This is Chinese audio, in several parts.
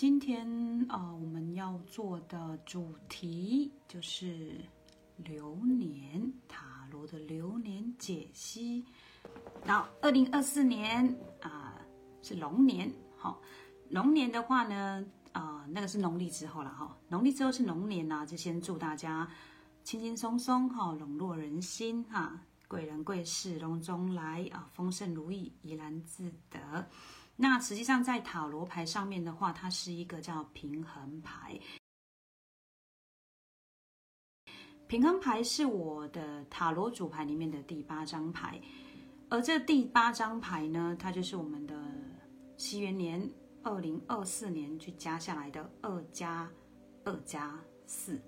今天啊、我们要做的主题就是流年塔罗的流年解析。然后，二零二四年啊、是龙年，好、龙年的话呢，啊、那个是农历之后了哈，农历之后是龙年呐、就先祝大家轻轻松松哈，笼络人心哈，贵人贵事隆中来啊，丰盛如意，怡然自得。那实际上在塔罗牌上面的话，它是一个叫平衡牌。平衡牌是我的塔罗主牌里面的第八张牌，而这第八张牌呢，它就是我们的西元年二零二四年去加下来的二加二加四，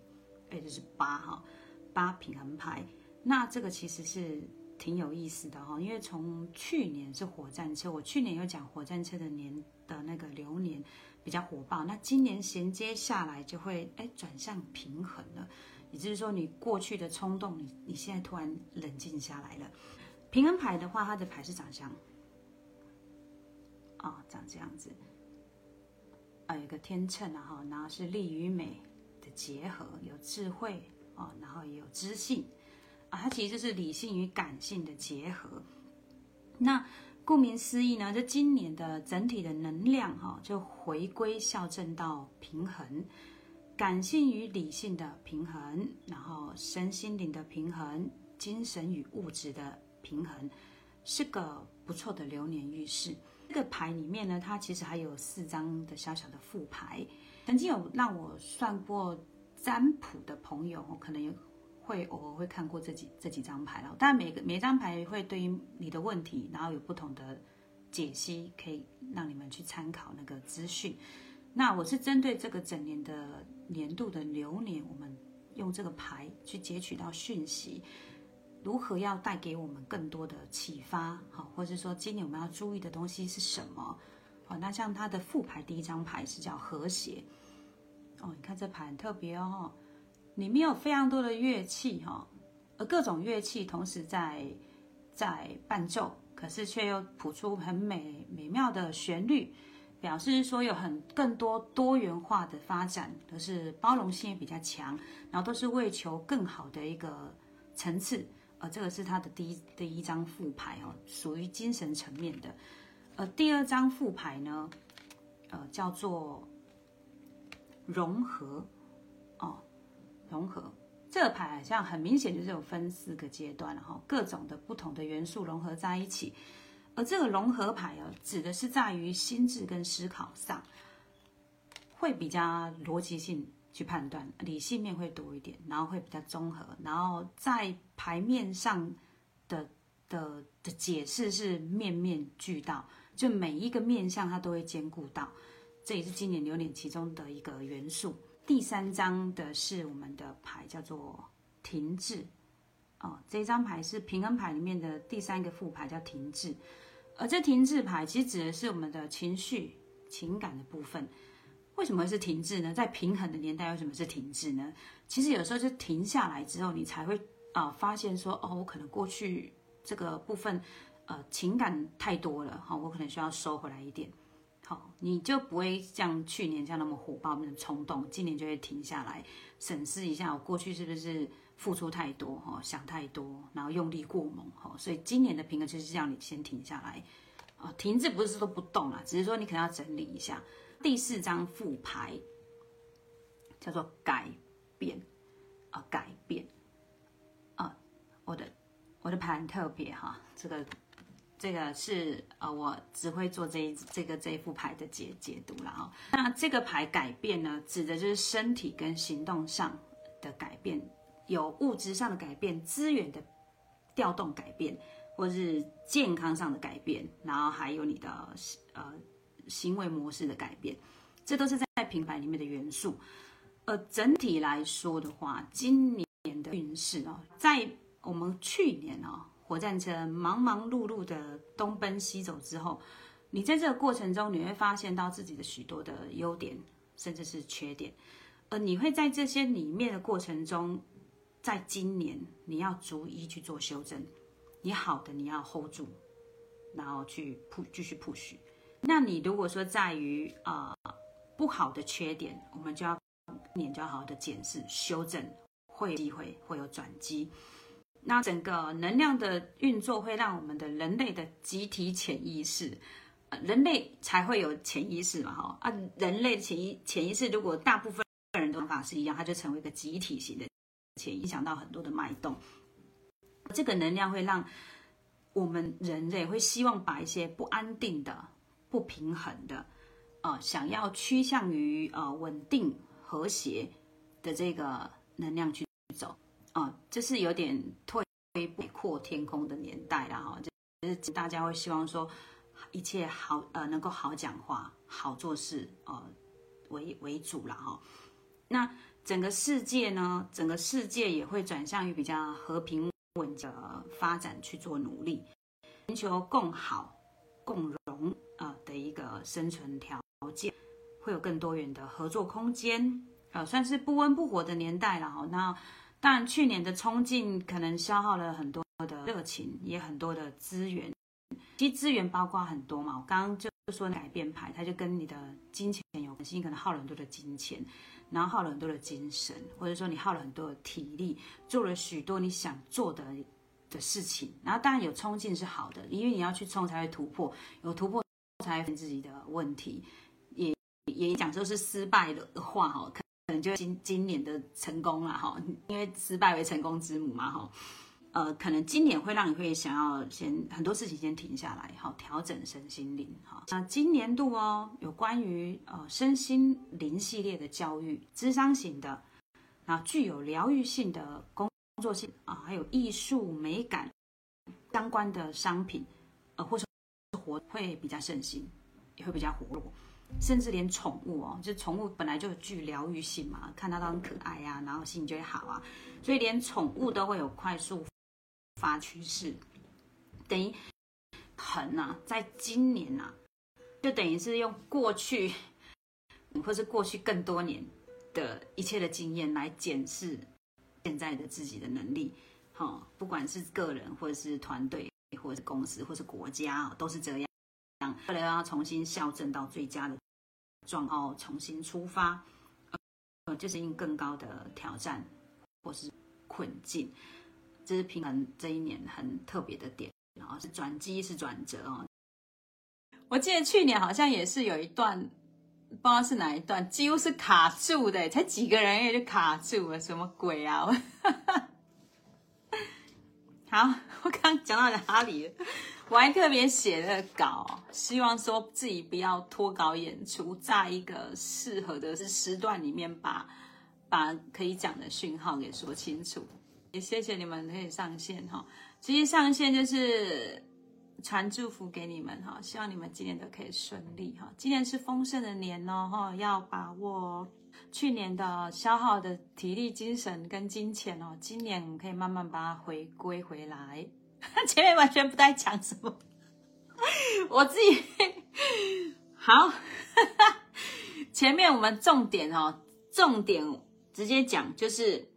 也就是八哈，八平衡牌。那这个其实是挺有意思的哈，因为从去年是火战车，我去年有讲火战车的年的那个流年比较火爆，那今年衔接下来就会哎转向平衡了，也就是说你过去的冲动，你你现在突然冷静下来了。平衡牌的话，它的牌是长相啊、长这样子，啊有个天秤啊哈，然后是力与美的结合，有智慧啊，然后也有知性。啊，它其实就是理性与感性的结合。那顾名思义呢，这今年的整体的能量哈、就回归校正到平衡，感性与理性的平衡，然后身心灵的平衡，精神与物质的平衡，是个不错的流年运势。这个牌里面呢，它其实还有四张的小小的副牌。曾经有让我算过占卜的朋友，可能有会偶尔会看过这几这几张牌了，但每个每一张牌会对于你的问题，然后有不同的解析，可以让你们去参考那个资讯。那我是针对这个整年的年度的流年，我们用这个牌去截取到讯息，如何要带给我们更多的启发，好，或者说今年我们要注意的东西是什么？好，那像它的副牌第一张牌是叫和谐，哦，你看这牌很特别哦。里面有非常多的乐器哈，而各种乐器同时在在伴奏，可是却又谱出很美美妙的旋律，表示说有很更多多元化的发展，都是包容性也比较强，然后都是为求更好的一个层次。呃，这个是它的第一第一张副牌哦，属于精神层面的。呃，第二张副牌呢，呃，叫做融合。融合这个牌好像很明显就是有分四个阶段了哈，各种的不同的元素融合在一起。而这个融合牌哦，指的是在于心智跟思考上，会比较逻辑性去判断，理性面会多一点，然后会比较综合，然后在牌面上的的的解释是面面俱到，就每一个面相它都会兼顾到，这也是今年流年其中的一个元素。第三张的是我们的牌，叫做停滞。哦，这张牌是平衡牌里面的第三个副牌，叫停滞。而这停滞牌其实指的是我们的情绪、情感的部分。为什么是停滞呢？在平衡的年代，为什么是停滞呢？其实有时候就停下来之后，你才会啊、发现说，哦，我可能过去这个部分，呃，情感太多了，哈、我可能需要收回来一点。好，你就不会像去年这样那么火爆、那么冲动，今年就会停下来审视一下，我过去是不是付出太多哈，想太多，然后用力过猛哈，所以今年的平衡就是让你先停下来啊，停滞不是说不动啦，只是说你可能要整理一下。第四张副牌叫做改变啊，改变啊，我的我的牌很特别哈，这个。这个是呃，我只会做这一这个这一副牌的解解读了哈。那这个牌改变呢，指的就是身体跟行动上的改变，有物质上的改变，资源的调动改变，或是健康上的改变，然后还有你的呃行为模式的改变，这都是在品牌里面的元素。呃，整体来说的话，今年的运势哦，在我们去年哦。火战车忙忙碌碌的东奔西走之后，你在这个过程中，你会发现到自己的许多的优点，甚至是缺点，而你会在这些里面的过程中，在今年你要逐一去做修正，你好的你要 hold 住，然后去 push 继续 push。那你如果说在于啊、不好的缺点，我们就要年就要好好的检视、修正，会有机会会有转机。那整个能量的运作会让我们的人类的集体潜意识，人类才会有潜意识嘛，哈啊，人类潜意潜意识如果大部分人的方法是一样，它就成为一个集体型的，且影响到很多的脉动。这个能量会让我们人类会希望把一些不安定的、不平衡的，呃，想要趋向于呃稳定和谐的这个能量去走。啊，这是有点退步阔天空的年代了哈，就是大家会希望说一切好呃能够好讲话、好做事呃为为主了哈。那整个世界呢，整个世界也会转向于比较和平稳的发展去做努力，寻求共好、共荣啊的一个生存条件，会有更多元的合作空间，呃，算是不温不火的年代了哈。那但去年的冲劲可能消耗了很多的热情，也很多的资源。其实资源包括很多嘛，我刚刚就说改变牌，它就跟你的金钱有关系，你可能耗了很多的金钱，然后耗了很多的精神，或者说你耗了很多的体力，做了许多你想做的的事情。然后当然有冲劲是好的，因为你要去冲才会突破，有突破才会自己的问题。也也讲说是失败的话哈。可可能就今今年的成功了哈，因为失败为成功之母嘛哈。呃，可能今年会让你会想要先很多事情先停下来，好调整身心灵哈。那今年度哦，有关于呃身心灵系列的教育，智商型的，那具有疗愈性的工作性啊，还有艺术美感相关的商品，呃，或者活会比较盛行，也会比较活络。甚至连宠物哦，就宠物本来就具疗愈性嘛，看到它很可爱呀，然后心情就会好啊，所以连宠物都会有快速发趋势，等于横呐，在今年呐，就等于是用过去或是过去更多年的一切的经验来检视现在的自己的能力，哈，不管是个人或者是团队，或者是公司，或是国家，都是这样，为了要重新校正到最佳的。状哦，重新出发，呃，就是应更高的挑战或是困境，这是平衡这一年很特别的点，然后是转机是转折哦。我记得去年好像也是有一段，不知道是哪一段，几乎是卡住的，才几个人也就卡住了，什么鬼啊！好，我刚讲到哪里？我还特别写了稿，希望说自己不要脱稿演出，在一个适合的是时段里面，把把可以讲的讯号给说清楚。也谢谢你们可以上线哈，直接上线就是传祝福给你们哈，希望你们今年都可以顺利哈。今年是丰盛的年哦哈，要把握去年的消耗的体力、精神跟金钱哦，今年可以慢慢把它回归回来。前面完全不在讲什么，我自己好。前面我们重点哦，重点直接讲就是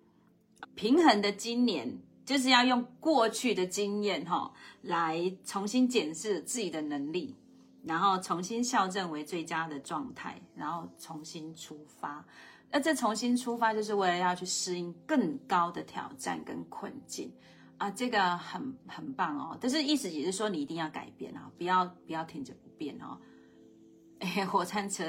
平衡的今年，就是要用过去的经验哈，来重新检视自己的能力，然后重新校正为最佳的状态，然后重新出发。那这重新出发，就是为了要去适应更高的挑战跟困境。啊，这个很很棒哦，但是意思也是说你一定要改变啊，不要不要停着不变哦。哎，火餐车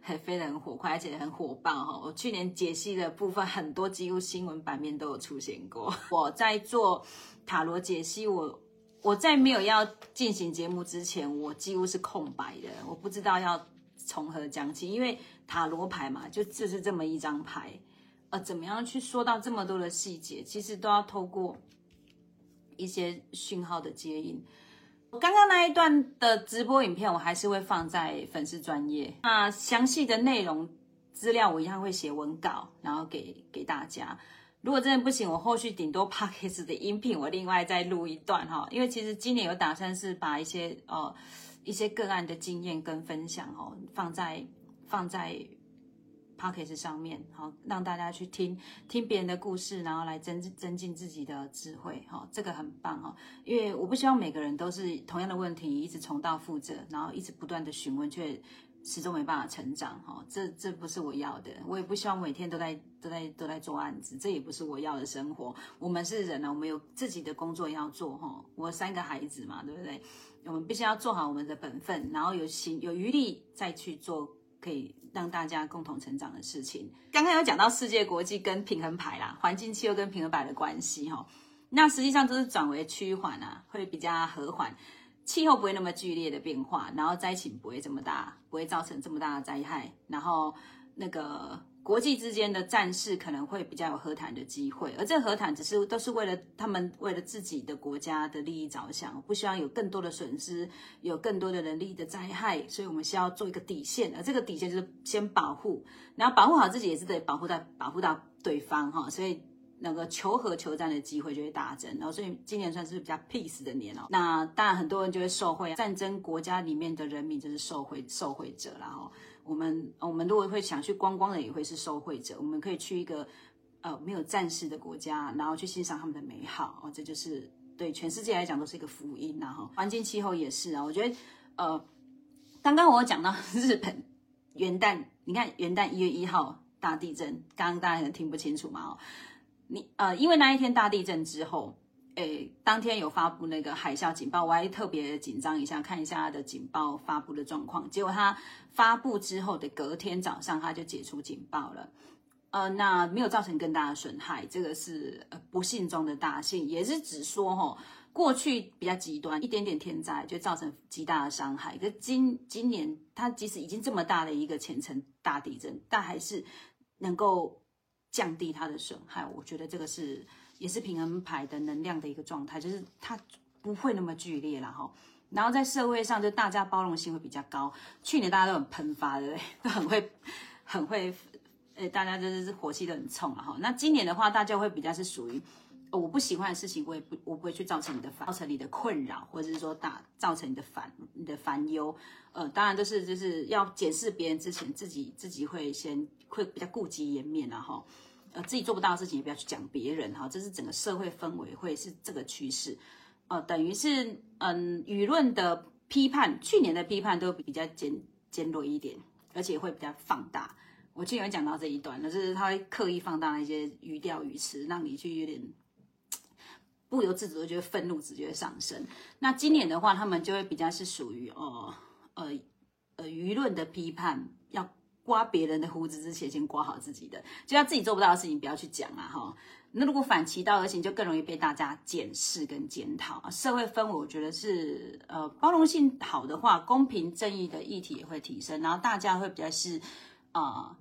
很飞得很火快，而且很火爆哈。我去年解析的部分很多，几乎新闻版面都有出现过。我在做塔罗解析，我我在没有要进行节目之前，我几乎是空白的，我不知道要从何讲起，因为塔罗牌嘛，就就是这么一张牌，呃，怎么样去说到这么多的细节，其实都要透过。一些讯号的接应，刚刚那一段的直播影片，我还是会放在粉丝专业。那详细的内容资料，我一样会写文稿，然后给给大家。如果真的不行，我后续顶多 p o d c a 的音频，我另外再录一段哈。因为其实今年有打算是把一些呃一些个案的经验跟分享哦，放在放在。P o c k e t 上面，好让大家去听听别人的故事，然后来增增进自己的智慧，哈，这个很棒哈。因为我不希望每个人都是同样的问题一直重蹈覆辙，然后一直不断的询问，却始终没办法成长哈，这这不是我要的，我也不希望每天都在都在都在做案子，这也不是我要的生活。我们是人啊，我们有自己的工作要做哈。我三个孩子嘛，对不对？我们必须要做好我们的本分，然后有心有余力再去做可以让大家共同成长的事情。刚刚有讲到世界国际跟平衡牌啦，环境气候跟平衡牌的关系哈，那实际上就是转为趋缓啊，会比较和缓。气候不会那么剧烈的变化，然后灾情不会这么大，不会造成这么大的灾害，然后那个国际之间的战事可能会比较有和谈的机会，而这和谈只是都是为了他们为了自己的国家的利益着想，不希望有更多的损失，有更多的人力的灾害，所以我们需要做一个底线，而这个底线就是先保护，然后保护好自己也是得保护到保护到对方哈，所以。那个求和求战的机会就会大增，然后所以今年算是比较 peace 的年哦。那当然很多人就会受贿，战争国家里面的人民就是受贿受贿者然后我们我们如果会想去观光的也会是受惠者。我们可以去一个呃没有战事的国家，然后去欣赏他们的美好哦，这就是对全世界来讲都是一个福音然后环境气候也是啊，我觉得呃刚刚我讲到 日本元旦，你看元旦一月一号大地震，刚刚大家可能听不清楚嘛哦。你呃，因为那一天大地震之后，诶，当天有发布那个海啸警报，我还特别紧张一下，看一下它的警报发布的状况。结果它发布之后的隔天早上，它就解除警报了。呃，那没有造成更大的损害，这个是不幸中的大幸，也是指说哈，过去比较极端，一点点天灾就造成极大的伤害。可今今年它即使已经这么大的一个前程大地震，但还是能够。降低它的损害，我觉得这个是也是平衡牌的能量的一个状态，就是它不会那么剧烈了哈。然后在社会上，就大家包容性会比较高。去年大家都很喷发，对不对？都很会，很会，呃，大家就是火气都很冲了哈。那今年的话，大家会比较是属于我不喜欢的事情，我也不，我不会去造成你的烦，造成你的困扰，或者是说大造成你的烦，你的烦忧。呃，当然都是就是要检视别人之前，自己自己会先会比较顾及颜面了哈。呃，自己做不到的事情也不要去讲别人哈，这是整个社会氛围会是这个趋势，呃，等于是嗯，舆论的批判，去年的批判都比较尖尖锐一点，而且会比较放大。我去年讲到这一段，就是他会刻意放大一些语调语词，让你去有点不由自主的觉得愤怒直觉上升。那今年的话，他们就会比较是属于呃呃呃舆论的批判要。刮别人的胡子之前，先刮好自己的，就要自己做不到的事情不要去讲啊哈。那如果反其道而行，就更容易被大家检视跟检讨。社会氛围，我觉得是呃包容性好的话，公平正义的议题也会提升，然后大家会比较是啊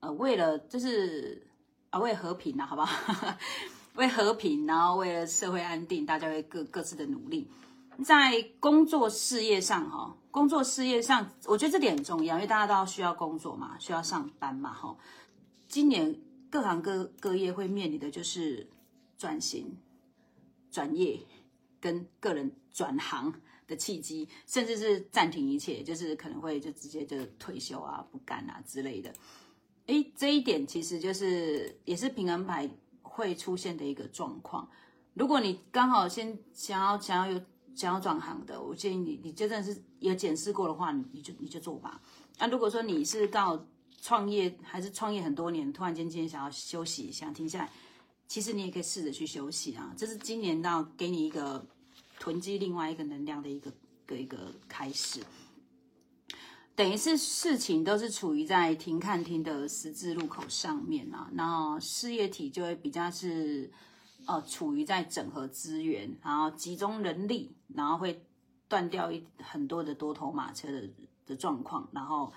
呃为了就是啊为和平啊，好不好？为和平，然后为了社会安定，大家会各各自的努力。在工作事业上，哈，工作事业上，我觉得这点很重要，因为大家都要需要工作嘛，需要上班嘛，哈。今年各行各各业会面临的就是转型、转业跟个人转行的契机，甚至是暂停一切，就是可能会就直接就退休啊、不干啊之类的。哎，这一点其实就是也是平衡牌会出现的一个状况。如果你刚好先想要想要有。想要转行的，我建议你，你真的是有检视过的话，你你就你就做吧。那如果说你是刚好创业，还是创业很多年，突然间今天想要休息，想停下来，其实你也可以试着去休息啊。这是今年到给你一个囤积另外一个能量的一个个一个开始，等于是事情都是处于在停看停的十字路口上面啊。然后事业体就会比较是。呃，处于在整合资源，然后集中人力，然后会断掉一很多的多头马车的的状况，然后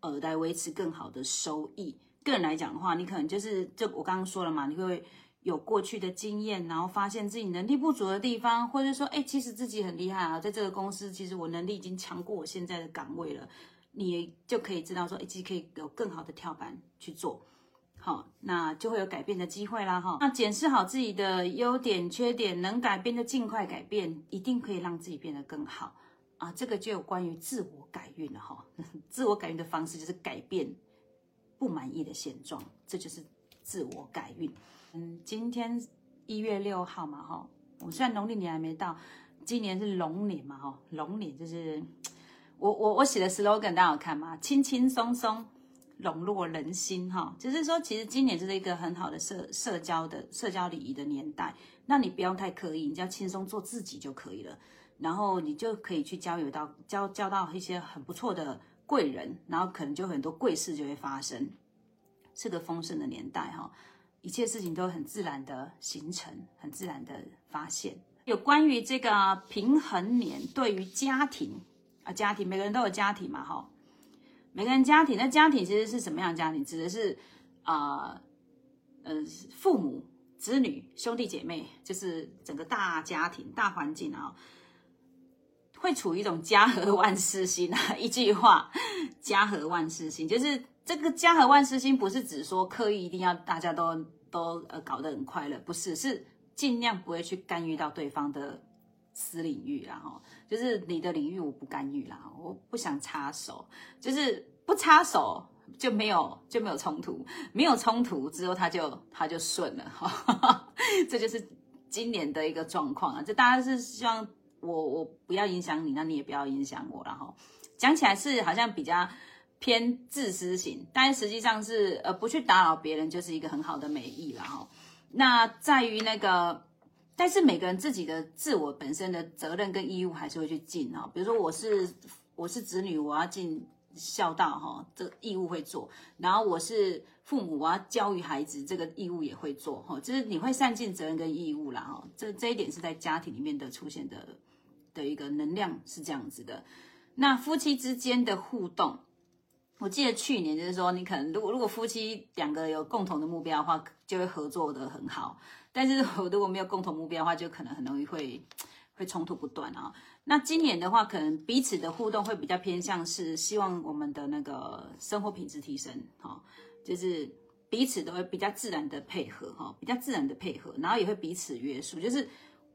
呃来维持更好的收益。个人来讲的话，你可能就是就我刚刚说了嘛，你会有过去的经验，然后发现自己能力不足的地方，或者说哎，其实自己很厉害啊，在这个公司，其实我能力已经强过我现在的岗位了，你就可以知道说，哎，其实可以有更好的跳板去做。好，那就会有改变的机会啦，哈。那检视好自己的优点、缺点，能改变就尽快改变，一定可以让自己变得更好啊。这个就有关于自我改运了，哈。自我改运的方式就是改变不满意的现状，这就是自我改运。嗯，今天一月六号嘛，哈。我虽然农历年还没到，今年是龙年嘛，哈。龙年就是。我我我写的 slogan 大家有看吗？轻轻松松笼络人心哈，就是说其实今年就是一个很好的社社交的社交礼仪的年代，那你不用太刻意，你只要轻松做自己就可以了，然后你就可以去交友到交交到一些很不错的贵人，然后可能就很多贵事就会发生，是个丰盛的年代哈，一切事情都很自然的形成，很自然的发现。有关于这个平衡年对于家庭。啊，家庭每个人都有家庭嘛，哈，每个人家庭，那家庭其实是什么样的家庭？指的是啊，呃，父母、子女、兄弟姐妹，就是整个大家庭、大环境啊，会处于一种家和万事兴啊。一句话，家和万事兴，就是这个家和万事兴，不是指说刻意一定要大家都都呃搞得很快乐，不是，是尽量不会去干预到对方的。私领域啦，哈，就是你的领域我不干预啦，我不想插手，就是不插手就没有就没有冲突，没有冲突之后他就他就顺了，哈，这就是今年的一个状况啊，就大家是希望我我不要影响你，那你也不要影响我，然后讲起来是好像比较偏自私型，但实际上是呃不去打扰别人就是一个很好的美意了，哈，那在于那个。但是每个人自己的自我本身的责任跟义务还是会去尽哈，比如说我是我是子女，我要尽孝道哈，这义务会做；然后我是父母，我要教育孩子，这个义务也会做哈。就是你会善尽责任跟义务啦哈，这这一点是在家庭里面的出现的的一个能量是这样子的。那夫妻之间的互动，我记得去年就是说，你可能如果如果夫妻两个有共同的目标的话，就会合作的很好。但是我如果没有共同目标的话，就可能很容易会会冲突不断啊。那今年的话，可能彼此的互动会比较偏向是希望我们的那个生活品质提升，哈，就是彼此都会比较自然的配合，哈，比较自然的配合，然后也会彼此约束，就是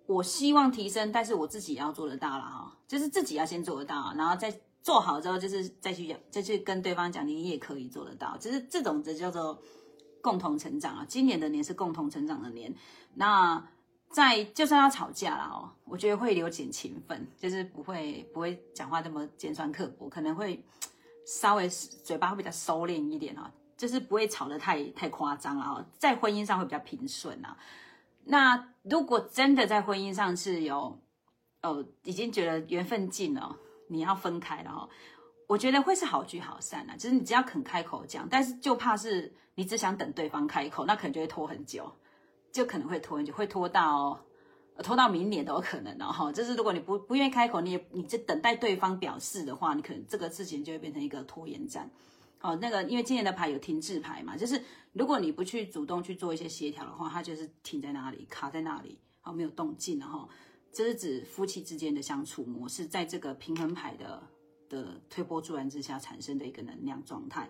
我希望提升，但是我自己也要做得到了，哈，就是自己要先做得到，然后再做好之后，就是再去，再去跟对方讲，你也可以做得到，就是这种的叫做。共同成长啊！今年的年是共同成长的年。那在就算要吵架了哦，我觉得会留点情分，就是不会不会讲话这么尖酸刻薄，可能会稍微嘴巴会比较收敛一点啊，就是不会吵得太太夸张了啊。在婚姻上会比较平顺啊。那如果真的在婚姻上是有哦已经觉得缘分尽了，你要分开了哦，我觉得会是好聚好散啊。就是你只要肯开口讲，但是就怕是。你只想等对方开口，那可能就会拖很久，就可能会拖很久，会拖到拖到明年都有可能的哈。就是如果你不不愿意开口，你你就等待对方表示的话，你可能这个事情就会变成一个拖延战。哦，那个因为今年的牌有停滞牌嘛，就是如果你不去主动去做一些协调的话，它就是停在那里，卡在那里，好没有动静了哈。这是指夫妻之间的相处模式，在这个平衡牌的的推波助澜之下产生的一个能量状态。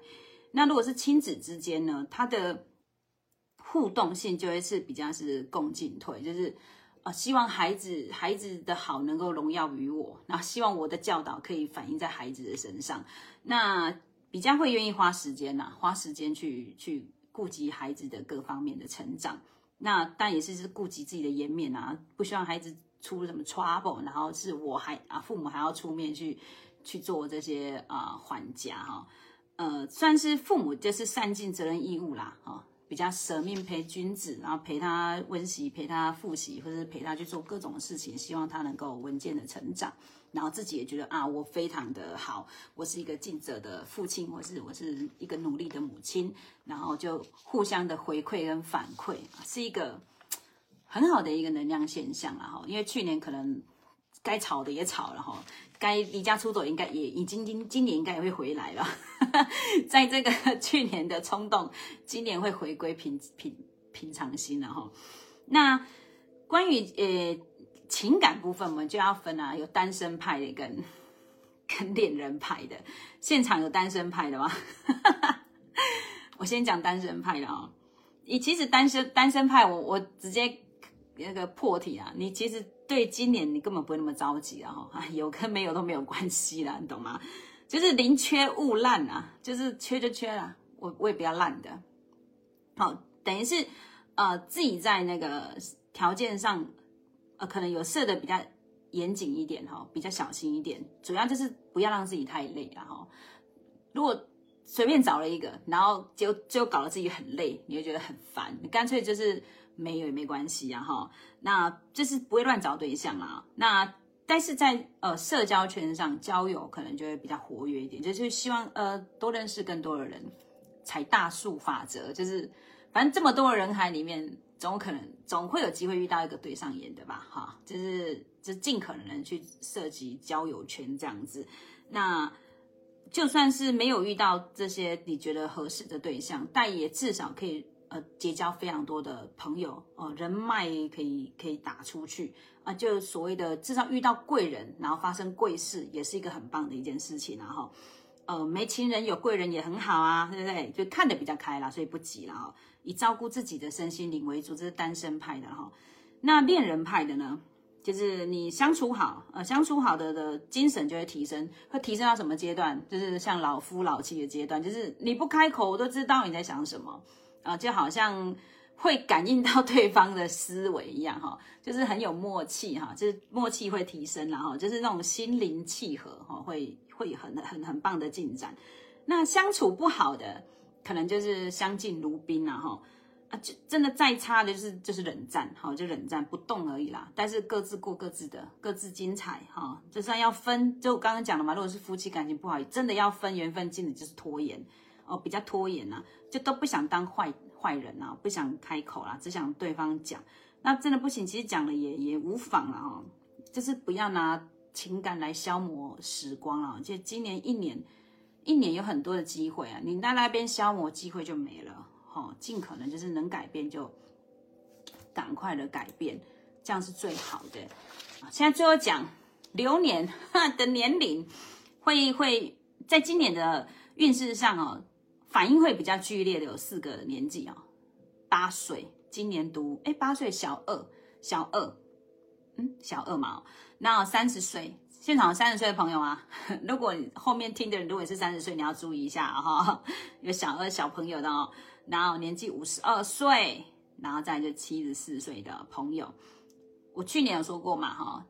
那如果是亲子之间呢，他的互动性就会是比较是共进退，就是呃希望孩子孩子的好能够荣耀于我，那希望我的教导可以反映在孩子的身上，那比较会愿意花时间呐，花时间去去顾及孩子的各方面的成长，那但也是是顾及自己的颜面啊，不希望孩子出什么 trouble，然后是我还啊父母还要出面去去做这些啊还价哈。呃，算是父母就是善尽责任义务啦，哈，比较舍命陪君子，然后陪他温习，陪他复习，或者陪他去做各种事情，希望他能够稳健的成长，然后自己也觉得啊，我非常的好，我是一个尽责的父亲，或是我是一个努力的母亲，然后就互相的回馈跟反馈，是一个很好的一个能量现象了哈，因为去年可能该吵的也吵了哈。该离家出走，应该也已经今今年应该也会回来了。在这个 去年的冲动，今年会回归平平平常心了哈。那关于呃情感部分，我们就要分啊，有单身派的跟 跟恋人派的。现场有单身派的吗？我先讲单身派的啊。你其实单身单身派，我我直接那个破题啊，你其实。对，今年你根本不会那么着急啊！有跟没有都没有关系啦，你懂吗？就是宁缺毋滥啊，就是缺就缺了，我我也不要烂的。好，等于是呃自己在那个条件上，呃可能有设的比较严谨一点哈，比较小心一点，主要就是不要让自己太累了哈。如果随便找了一个，然后就就搞得自己很累，你会觉得很烦，你干脆就是没有也没关系啊哈。那就是不会乱找对象啦。那但是在呃社交圈上交友可能就会比较活跃一点，就是希望呃多认识更多的人，采大树法则，就是反正这么多的人海里面。总可能总会有机会遇到一个对上眼的吧，哈，就是就尽可能去涉及交友圈这样子。那就算是没有遇到这些你觉得合适的对象，但也至少可以呃结交非常多的朋友哦，人脉可以可以打出去啊，就所谓的至少遇到贵人，然后发生贵事，也是一个很棒的一件事情啊，哈。呃，没情人有贵人也很好啊，对不对？就看得比较开啦，所以不急了哈。以照顾自己的身心灵为主，这是单身派的哈。那恋人派的呢，就是你相处好，呃，相处好的的精神就会提升，会提升到什么阶段？就是像老夫老妻的阶段，就是你不开口，我都知道你在想什么啊，就好像会感应到 对方的思维一样哈，就是很有默契哈，就是默契会提升了哈，就是那种心灵契合哈，会。会很很很棒的进展，那相处不好的，可能就是相敬如宾啊，哈啊，就真的再差的就是就是冷战，哈，就冷战不动而已啦。但是各自过各自的，各自精彩，哈。就算要分，就刚刚讲了嘛，如果是夫妻感情不好，真的要分缘分尽的，就是拖延哦，比较拖延呐，就都不想当坏坏人啊，不想开口啦，只想对方讲。那真的不行，其实讲了也也无妨了哈，就是不要拿。情感来消磨时光啊！就今年一年，一年有很多的机会啊，你在那边消磨机会就没了。哈，尽可能就是能改变就赶快的改变，这样是最好的。现在最后讲流年 的年龄，会会在今年的运势上哦，反应会比较剧烈的有四个年纪啊，八岁，今年读哎八岁小二，小二。嗯，小二嘛，那三十岁，现场三十岁的朋友啊，如果后面听的人如果是三十岁，你要注意一下哈，有小二小朋友的哦，然后年纪五十二岁，然后再就七十四岁的朋友，我去年有说过嘛哈，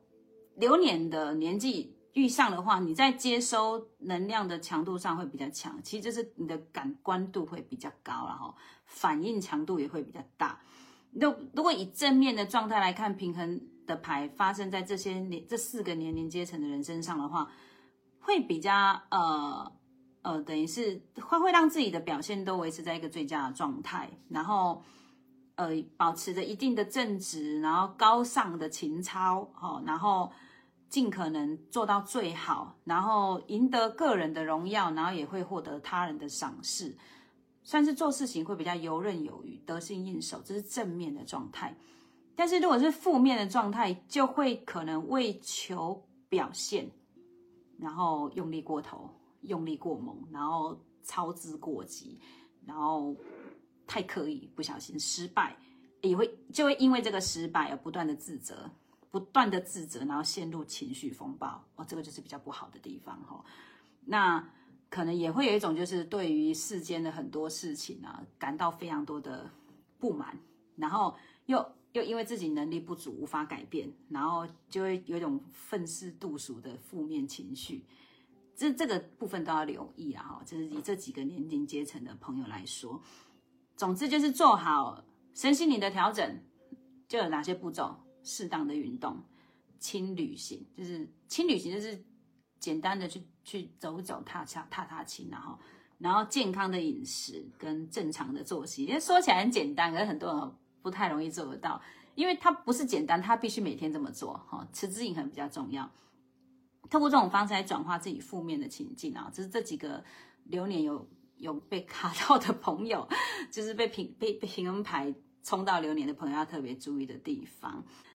流年的年纪遇上的话，你在接收能量的强度上会比较强，其实就是你的感官度会比较高然后，反应强度也会比较大。如如果以正面的状态来看，平衡。的牌发生在这些年这四个年龄阶层的人身上的话，会比较呃呃，等于是会会让自己的表现都维持在一个最佳的状态，然后呃保持着一定的正直，然后高尚的情操，哦，然后尽可能做到最好，然后赢得个人的荣耀，然后也会获得他人的赏识，算是做事情会比较游刃有余，得心应手，这是正面的状态。但是如果是负面的状态，就会可能为求表现，然后用力过头、用力过猛，然后操之过急，然后太刻意，不小心失败，也会就会因为这个失败而不断的自责，不断的自责，然后陷入情绪风暴。哦，这个就是比较不好的地方哈。那可能也会有一种就是对于世间的很多事情啊，感到非常多的不满，然后又。又因为自己能力不足无法改变，然后就会有一种愤世嫉俗的负面情绪，这这个部分都要留意啊！哈，就是以这几个年龄阶层的朋友来说，总之就是做好身心灵的调整，就有哪些步骤：适当的运动、轻旅行，就是轻旅行就是简单的去去走走、踏踏踏踏青，然后然后健康的饮食跟正常的作息，因为说起来很简单，可是很多人。不太容易做得到，因为它不是简单，它必须每天这么做哈。持之以恒比较重要，透过这种方式来转化自己负面的情境啊，这是这几个流年有有被卡到的朋友，就是被平被被平衡牌冲到流年的朋友要特别注意的地方。